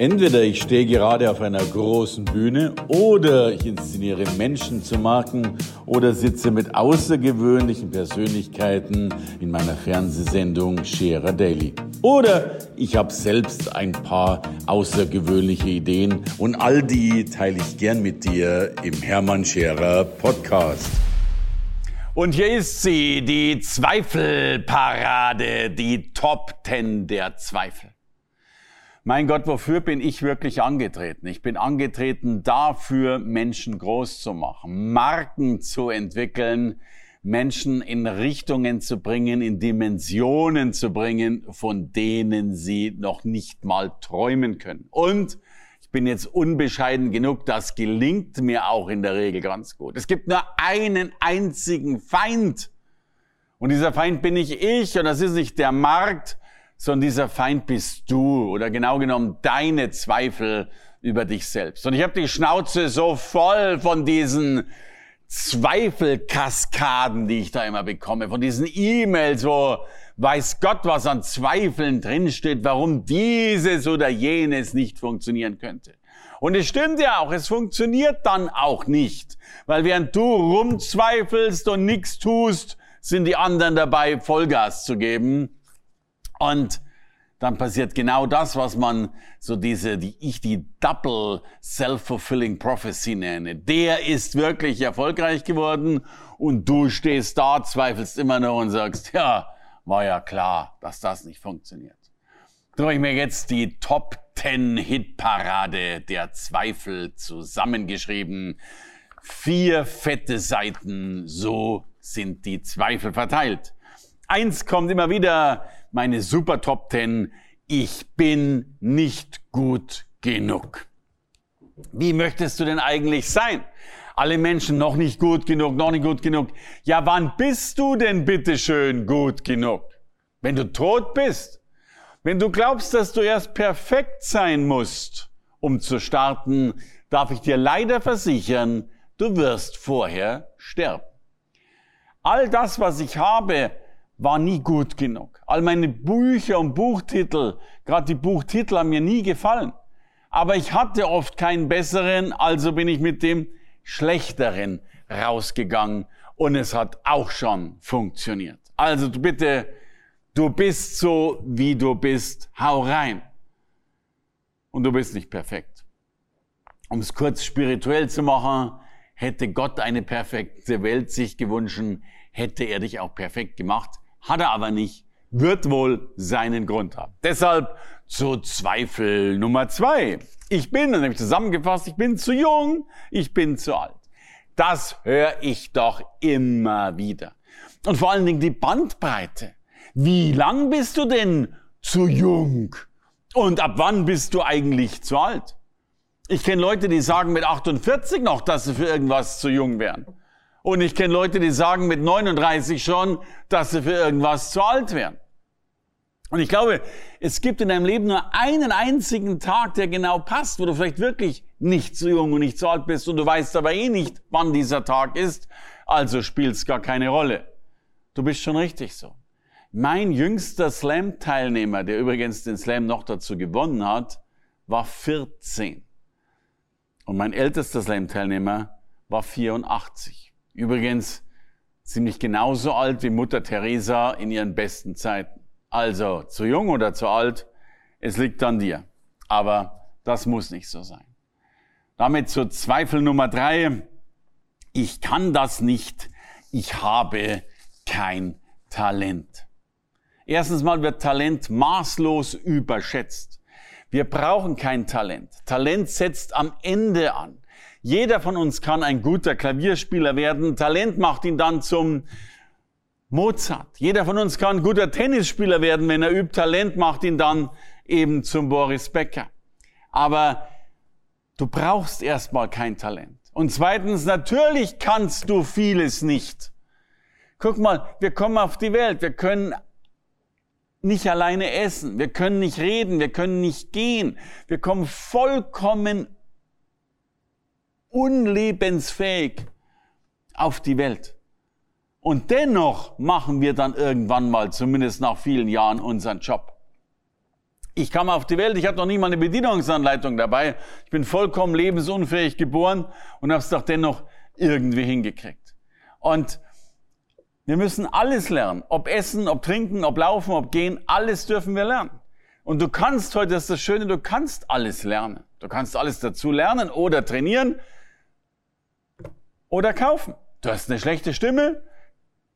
Entweder ich stehe gerade auf einer großen Bühne oder ich inszeniere Menschen zu Marken oder sitze mit außergewöhnlichen Persönlichkeiten in meiner Fernsehsendung Scherer Daily. Oder ich habe selbst ein paar außergewöhnliche Ideen und all die teile ich gern mit dir im Hermann Scherer Podcast. Und hier ist sie, die Zweifelparade, die Top Ten der Zweifel. Mein Gott, wofür bin ich wirklich angetreten? Ich bin angetreten dafür, Menschen groß zu machen, Marken zu entwickeln, Menschen in Richtungen zu bringen, in Dimensionen zu bringen, von denen sie noch nicht mal träumen können. Und ich bin jetzt unbescheiden genug, das gelingt mir auch in der Regel ganz gut. Es gibt nur einen einzigen Feind. Und dieser Feind bin nicht ich und das ist nicht der Markt, sondern dieser Feind bist du oder genau genommen deine Zweifel über dich selbst. Und ich habe die Schnauze so voll von diesen Zweifelkaskaden, die ich da immer bekomme, von diesen E-Mails, wo weiß Gott, was an Zweifeln drinsteht, warum dieses oder jenes nicht funktionieren könnte. Und es stimmt ja auch, es funktioniert dann auch nicht, weil während du rumzweifelst und nichts tust, sind die anderen dabei, Vollgas zu geben und dann passiert genau das, was man so diese, die ich die Double Self-Fulfilling Prophecy nenne. Der ist wirklich erfolgreich geworden und du stehst da, zweifelst immer noch und sagst, ja, war ja klar, dass das nicht funktioniert. Habe ich mir jetzt die Top 10 Hitparade der Zweifel zusammengeschrieben. Vier fette Seiten, so sind die Zweifel verteilt. Eins kommt immer wieder, meine Super Top 10. Ich bin nicht gut genug. Wie möchtest du denn eigentlich sein? Alle Menschen noch nicht gut genug, noch nicht gut genug. Ja, wann bist du denn bitte schön gut genug? Wenn du tot bist? Wenn du glaubst, dass du erst perfekt sein musst, um zu starten, darf ich dir leider versichern, du wirst vorher sterben. All das, was ich habe, war nie gut genug. All meine Bücher und Buchtitel, gerade die Buchtitel haben mir nie gefallen. Aber ich hatte oft keinen besseren, also bin ich mit dem schlechteren rausgegangen und es hat auch schon funktioniert. Also bitte, du bist so, wie du bist, hau rein. Und du bist nicht perfekt. Um es kurz spirituell zu machen, hätte Gott eine perfekte Welt sich gewünscht, hätte er dich auch perfekt gemacht. Hat er aber nicht, wird wohl seinen Grund haben. Deshalb zu Zweifel Nummer zwei. Ich bin, dann habe ich zusammengefasst, ich bin zu jung, ich bin zu alt. Das höre ich doch immer wieder. Und vor allen Dingen die Bandbreite. Wie lang bist du denn zu jung? Und ab wann bist du eigentlich zu alt? Ich kenne Leute, die sagen mit 48 noch, dass sie für irgendwas zu jung wären. Und ich kenne Leute, die sagen mit 39 schon, dass sie für irgendwas zu alt wären. Und ich glaube, es gibt in deinem Leben nur einen einzigen Tag, der genau passt, wo du vielleicht wirklich nicht zu jung und nicht zu alt bist und du weißt aber eh nicht, wann dieser Tag ist, also spielt es gar keine Rolle. Du bist schon richtig so. Mein jüngster Slam-Teilnehmer, der übrigens den Slam noch dazu gewonnen hat, war 14. Und mein ältester Slam-Teilnehmer war 84. Übrigens ziemlich genauso alt wie Mutter Teresa in ihren besten Zeiten. Also zu jung oder zu alt, es liegt an dir. Aber das muss nicht so sein. Damit zur Zweifel Nummer drei. Ich kann das nicht. Ich habe kein Talent. Erstens mal wird Talent maßlos überschätzt. Wir brauchen kein Talent. Talent setzt am Ende an. Jeder von uns kann ein guter Klavierspieler werden. Talent macht ihn dann zum Mozart. Jeder von uns kann ein guter Tennisspieler werden, wenn er übt. Talent macht ihn dann eben zum Boris Becker. Aber du brauchst erstmal kein Talent. Und zweitens, natürlich kannst du vieles nicht. Guck mal, wir kommen auf die Welt. Wir können nicht alleine essen. Wir können nicht reden. Wir können nicht gehen. Wir kommen vollkommen unlebensfähig auf die Welt. Und dennoch machen wir dann irgendwann mal, zumindest nach vielen Jahren, unseren Job. Ich kam auf die Welt, ich hatte noch nie mal eine Bedienungsanleitung dabei. Ich bin vollkommen lebensunfähig geboren und habe es doch dennoch irgendwie hingekriegt. Und wir müssen alles lernen. Ob essen, ob trinken, ob laufen, ob gehen, alles dürfen wir lernen. Und du kannst heute, das ist das Schöne, du kannst alles lernen. Du kannst alles dazu lernen oder trainieren oder kaufen. Du hast eine schlechte Stimme,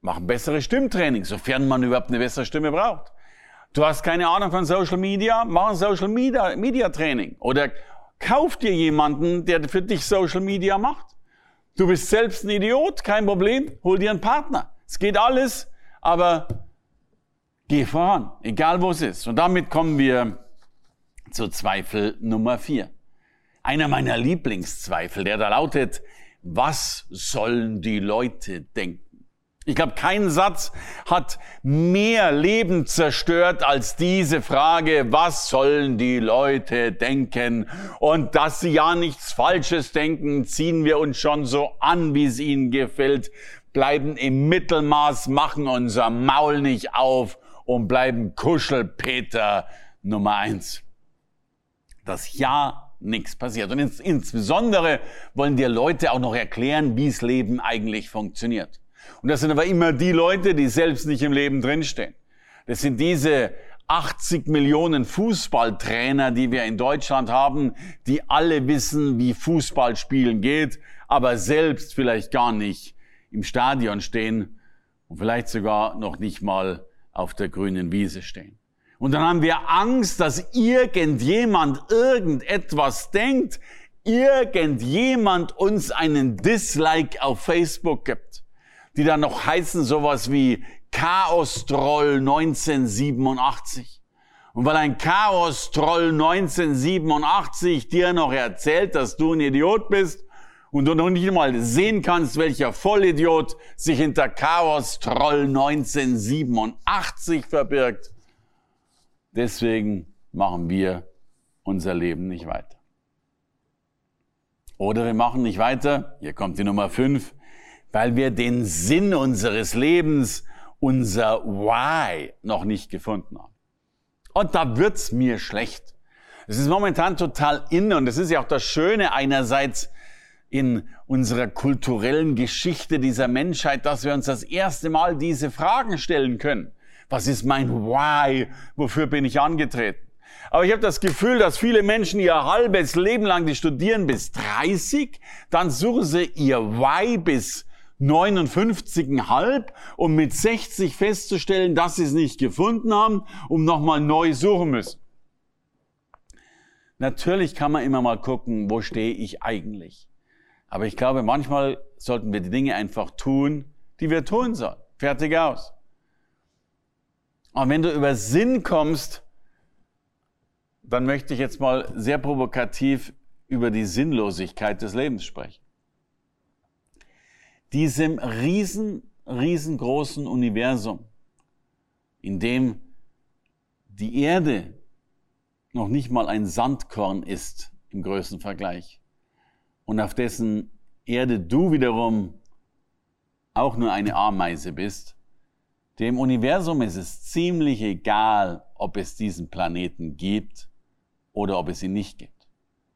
mach ein besseres Stimmtraining, sofern man überhaupt eine bessere Stimme braucht. Du hast keine Ahnung von Social Media, mach ein Social Media, Media Training oder kauf dir jemanden, der für dich Social Media macht. Du bist selbst ein Idiot, kein Problem, hol dir einen Partner. Es geht alles, aber geh voran, egal wo es ist. Und damit kommen wir zu Zweifel Nummer vier. Einer meiner Lieblingszweifel, der da lautet, was sollen die Leute denken? Ich glaube, kein Satz hat mehr Leben zerstört als diese Frage, was sollen die Leute denken? Und dass sie ja nichts Falsches denken, ziehen wir uns schon so an, wie es ihnen gefällt, bleiben im Mittelmaß, machen unser Maul nicht auf und bleiben Kuschelpeter Nummer eins. Das Ja nichts passiert. Und ins, insbesondere wollen dir Leute auch noch erklären, wie das Leben eigentlich funktioniert. Und das sind aber immer die Leute, die selbst nicht im Leben drinstehen. Das sind diese 80 Millionen Fußballtrainer, die wir in Deutschland haben, die alle wissen, wie Fußballspielen geht, aber selbst vielleicht gar nicht im Stadion stehen und vielleicht sogar noch nicht mal auf der grünen Wiese stehen. Und dann haben wir Angst, dass irgendjemand irgendetwas denkt, irgendjemand uns einen Dislike auf Facebook gibt die dann noch heißen sowas wie Chaos-Troll 1987. Und weil ein Chaos-Troll 1987 dir noch erzählt, dass du ein Idiot bist und du noch nicht mal sehen kannst, welcher Vollidiot sich hinter Chaos-Troll 1987 verbirgt, deswegen machen wir unser Leben nicht weiter. Oder wir machen nicht weiter, hier kommt die Nummer 5, weil wir den Sinn unseres Lebens, unser Why noch nicht gefunden haben. Und da wird's mir schlecht. Es ist momentan total in und es ist ja auch das Schöne einerseits in unserer kulturellen Geschichte dieser Menschheit, dass wir uns das erste Mal diese Fragen stellen können. Was ist mein Why? Wofür bin ich angetreten? Aber ich habe das Gefühl, dass viele Menschen ihr halbes Leben lang, die studieren bis 30, dann suchen sie ihr Why bis 59,5, um mit 60 festzustellen, dass sie es nicht gefunden haben, um nochmal neu suchen müssen. Natürlich kann man immer mal gucken, wo stehe ich eigentlich. Aber ich glaube, manchmal sollten wir die Dinge einfach tun, die wir tun sollen. Fertig aus. Und wenn du über Sinn kommst, dann möchte ich jetzt mal sehr provokativ über die Sinnlosigkeit des Lebens sprechen. Diesem riesen, riesengroßen Universum, in dem die Erde noch nicht mal ein Sandkorn ist im größten Vergleich und auf dessen Erde du wiederum auch nur eine Ameise bist, dem Universum ist es ziemlich egal, ob es diesen Planeten gibt oder ob es ihn nicht gibt.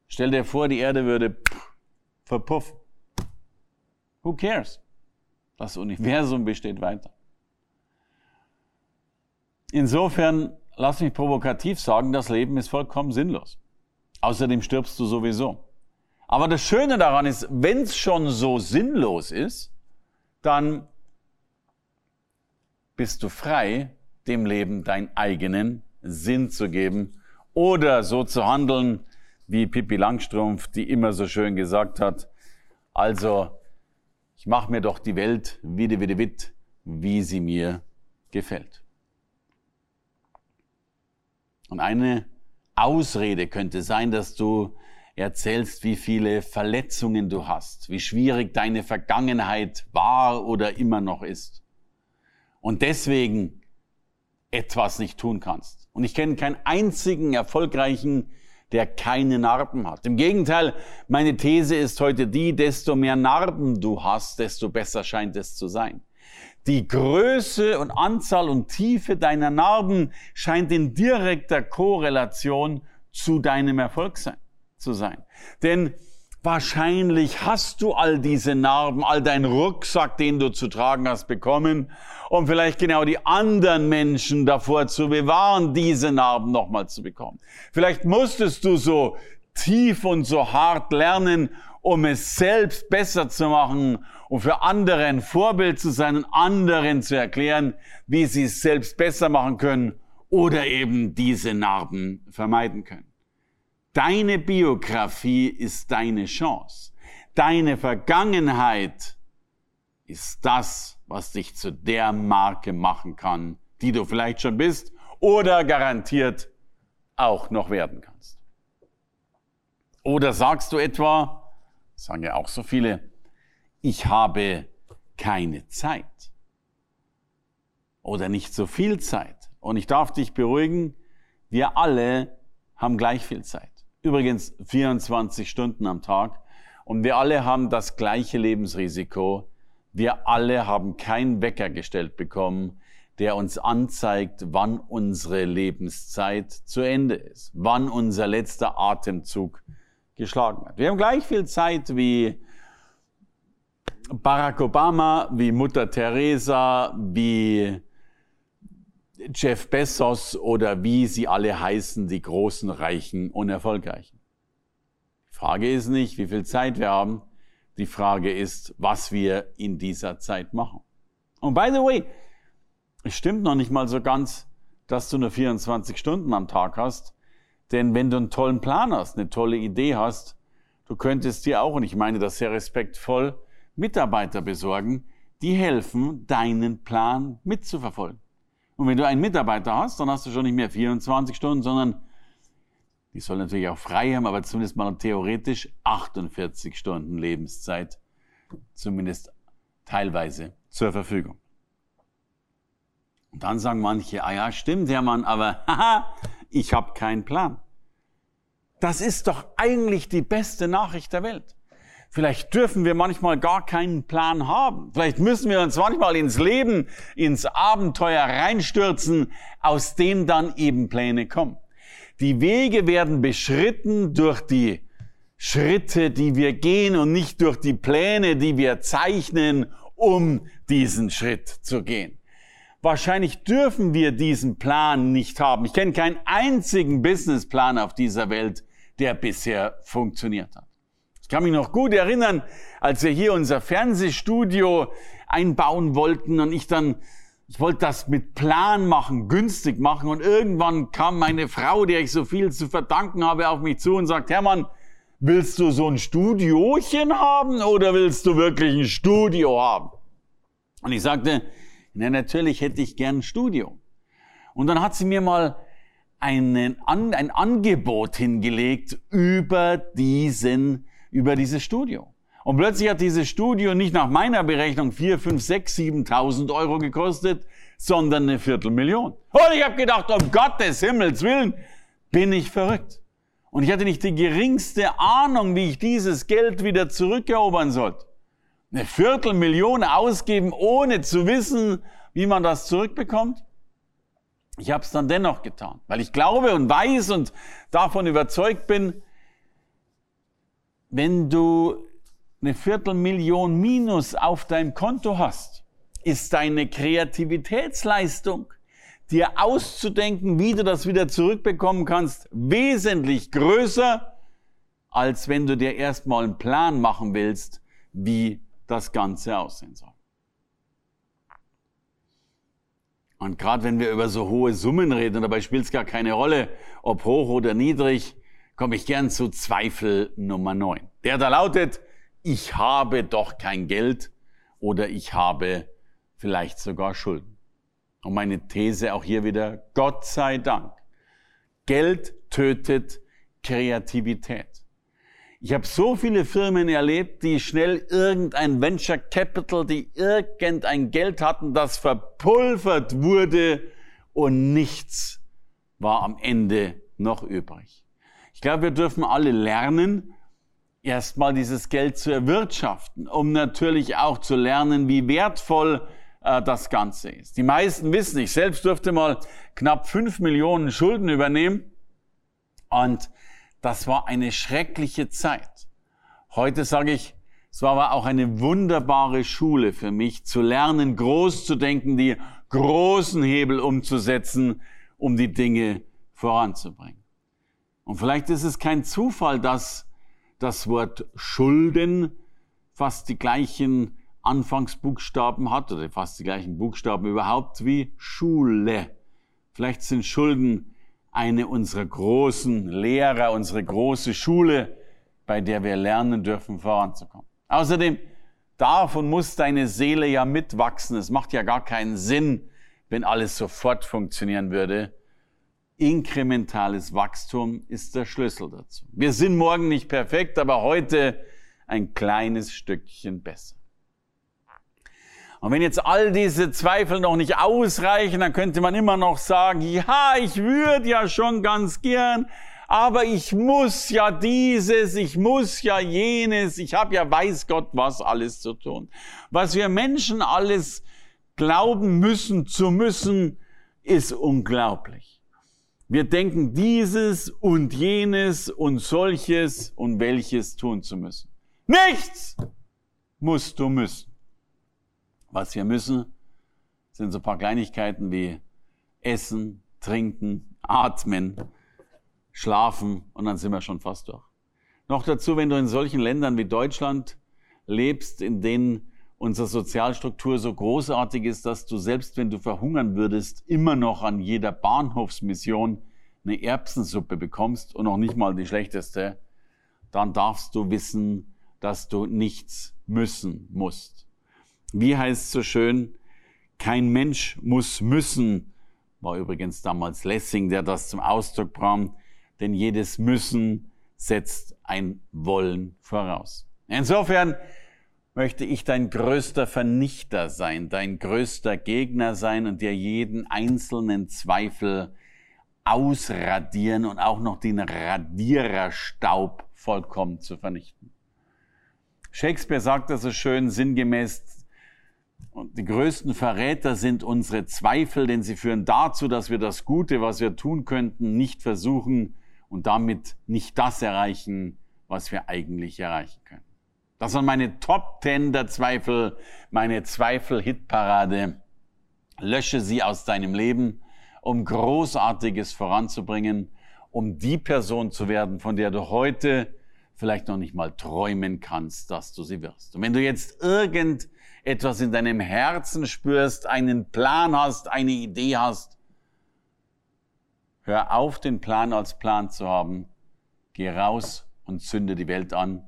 Stell dir vor, die Erde würde verpuffen. Who cares? Das Universum besteht weiter. Insofern, lass mich provokativ sagen, das Leben ist vollkommen sinnlos. Außerdem stirbst du sowieso. Aber das Schöne daran ist, wenn es schon so sinnlos ist, dann bist du frei, dem Leben deinen eigenen Sinn zu geben oder so zu handeln, wie Pippi Langstrumpf, die immer so schön gesagt hat. Also ich mache mir doch die Welt wieder, wieder, wit, wie sie mir gefällt. Und eine Ausrede könnte sein, dass du erzählst, wie viele Verletzungen du hast, wie schwierig deine Vergangenheit war oder immer noch ist. Und deswegen etwas nicht tun kannst. Und ich kenne keinen einzigen erfolgreichen der keine Narben hat. Im Gegenteil, meine These ist heute die, desto mehr Narben du hast, desto besser scheint es zu sein. Die Größe und Anzahl und Tiefe deiner Narben scheint in direkter Korrelation zu deinem Erfolg sein, zu sein. Denn wahrscheinlich hast du all diese Narben, all deinen Rucksack, den du zu tragen hast, bekommen, um vielleicht genau die anderen Menschen davor zu bewahren, diese Narben nochmal zu bekommen. Vielleicht musstest du so tief und so hart lernen, um es selbst besser zu machen und für andere ein Vorbild zu sein und anderen zu erklären, wie sie es selbst besser machen können oder eben diese Narben vermeiden können. Deine Biografie ist deine Chance. Deine Vergangenheit ist das, was dich zu der Marke machen kann, die du vielleicht schon bist oder garantiert auch noch werden kannst. Oder sagst du etwa, sagen ja auch so viele, ich habe keine Zeit oder nicht so viel Zeit. Und ich darf dich beruhigen, wir alle haben gleich viel Zeit. Übrigens 24 Stunden am Tag. Und wir alle haben das gleiche Lebensrisiko. Wir alle haben keinen Wecker gestellt bekommen, der uns anzeigt, wann unsere Lebenszeit zu Ende ist, wann unser letzter Atemzug geschlagen hat. Wir haben gleich viel Zeit wie Barack Obama, wie Mutter Teresa, wie Jeff Bezos oder wie sie alle heißen, die großen, reichen und erfolgreichen. Die Frage ist nicht, wie viel Zeit wir haben. Die Frage ist, was wir in dieser Zeit machen. Und by the way, es stimmt noch nicht mal so ganz, dass du nur 24 Stunden am Tag hast. Denn wenn du einen tollen Plan hast, eine tolle Idee hast, du könntest dir auch, und ich meine das sehr respektvoll, Mitarbeiter besorgen, die helfen, deinen Plan mitzuverfolgen. Und wenn du einen Mitarbeiter hast, dann hast du schon nicht mehr 24 Stunden, sondern die sollen natürlich auch frei haben, aber zumindest mal theoretisch 48 Stunden Lebenszeit, zumindest teilweise zur Verfügung. Und dann sagen manche, ah ja, stimmt, Hermann, aber haha, ich habe keinen Plan. Das ist doch eigentlich die beste Nachricht der Welt. Vielleicht dürfen wir manchmal gar keinen Plan haben. Vielleicht müssen wir uns manchmal ins Leben, ins Abenteuer reinstürzen, aus dem dann eben Pläne kommen. Die Wege werden beschritten durch die Schritte, die wir gehen und nicht durch die Pläne, die wir zeichnen, um diesen Schritt zu gehen. Wahrscheinlich dürfen wir diesen Plan nicht haben. Ich kenne keinen einzigen Businessplan auf dieser Welt, der bisher funktioniert hat. Ich kann mich noch gut erinnern, als wir hier unser Fernsehstudio einbauen wollten und ich dann, ich wollte das mit Plan machen, günstig machen und irgendwann kam meine Frau, der ich so viel zu verdanken habe, auf mich zu und sagt, Hermann, willst du so ein Studiochen haben oder willst du wirklich ein Studio haben? Und ich sagte, na natürlich hätte ich gern ein Studio. Und dann hat sie mir mal einen, ein Angebot hingelegt über diesen über dieses Studio. Und plötzlich hat dieses Studio nicht nach meiner Berechnung 4, 5, 6, 7.000 Euro gekostet, sondern eine Viertelmillion. Und ich habe gedacht, um Gottes Himmels Willen, bin ich verrückt. Und ich hatte nicht die geringste Ahnung, wie ich dieses Geld wieder zurückerobern sollte. Eine Viertelmillion ausgeben, ohne zu wissen, wie man das zurückbekommt. Ich habe es dann dennoch getan, weil ich glaube und weiß und davon überzeugt bin, wenn du eine Viertelmillion Minus auf deinem Konto hast, ist deine Kreativitätsleistung, dir auszudenken, wie du das wieder zurückbekommen kannst, wesentlich größer, als wenn du dir erstmal einen Plan machen willst, wie das Ganze aussehen soll. Und gerade wenn wir über so hohe Summen reden, dabei spielt es gar keine Rolle, ob hoch oder niedrig, komme ich gern zu Zweifel Nummer 9. Der da lautet, ich habe doch kein Geld oder ich habe vielleicht sogar Schulden. Und meine These auch hier wieder, Gott sei Dank. Geld tötet Kreativität. Ich habe so viele Firmen erlebt, die schnell irgendein Venture Capital, die irgendein Geld hatten, das verpulvert wurde und nichts war am Ende noch übrig. Ich glaube, wir dürfen alle lernen, erstmal dieses Geld zu erwirtschaften, um natürlich auch zu lernen, wie wertvoll äh, das Ganze ist. Die meisten wissen, ich selbst durfte mal knapp fünf Millionen Schulden übernehmen und das war eine schreckliche Zeit. Heute sage ich, es war aber auch eine wunderbare Schule für mich, zu lernen, groß zu denken, die großen Hebel umzusetzen, um die Dinge voranzubringen. Und vielleicht ist es kein Zufall, dass das Wort Schulden fast die gleichen Anfangsbuchstaben hat oder fast die gleichen Buchstaben überhaupt wie Schule. Vielleicht sind Schulden eine unserer großen Lehrer, unsere große Schule, bei der wir lernen dürfen, voranzukommen. Außerdem darf und muss deine Seele ja mitwachsen. Es macht ja gar keinen Sinn, wenn alles sofort funktionieren würde. Inkrementales Wachstum ist der Schlüssel dazu. Wir sind morgen nicht perfekt, aber heute ein kleines Stückchen besser. Und wenn jetzt all diese Zweifel noch nicht ausreichen, dann könnte man immer noch sagen, ja, ich würde ja schon ganz gern, aber ich muss ja dieses, ich muss ja jenes, ich habe ja weiß Gott was alles zu tun. Was wir Menschen alles glauben müssen zu müssen, ist unglaublich. Wir denken dieses und jenes und solches und welches tun zu müssen. Nichts musst du müssen. Was wir müssen, sind so ein paar Kleinigkeiten wie Essen, Trinken, Atmen, Schlafen und dann sind wir schon fast durch. Noch dazu, wenn du in solchen Ländern wie Deutschland lebst, in denen unsere Sozialstruktur so großartig ist, dass du selbst wenn du verhungern würdest, immer noch an jeder Bahnhofsmission eine Erbsensuppe bekommst und noch nicht mal die schlechteste, dann darfst du wissen, dass du nichts müssen musst. Wie heißt es so schön? Kein Mensch muss müssen, war übrigens damals Lessing, der das zum Ausdruck brachte, denn jedes Müssen setzt ein Wollen voraus. Insofern möchte ich dein größter Vernichter sein, dein größter Gegner sein und dir jeden einzelnen Zweifel ausradieren und auch noch den Radiererstaub vollkommen zu vernichten. Shakespeare sagt das so schön sinngemäß, die größten Verräter sind unsere Zweifel, denn sie führen dazu, dass wir das Gute, was wir tun könnten, nicht versuchen und damit nicht das erreichen, was wir eigentlich erreichen können. Das waren meine Top Ten der Zweifel, meine Zweifel-Hitparade. Lösche sie aus deinem Leben, um Großartiges voranzubringen, um die Person zu werden, von der du heute vielleicht noch nicht mal träumen kannst, dass du sie wirst. Und wenn du jetzt irgendetwas in deinem Herzen spürst, einen Plan hast, eine Idee hast, hör auf, den Plan als Plan zu haben, geh raus und zünde die Welt an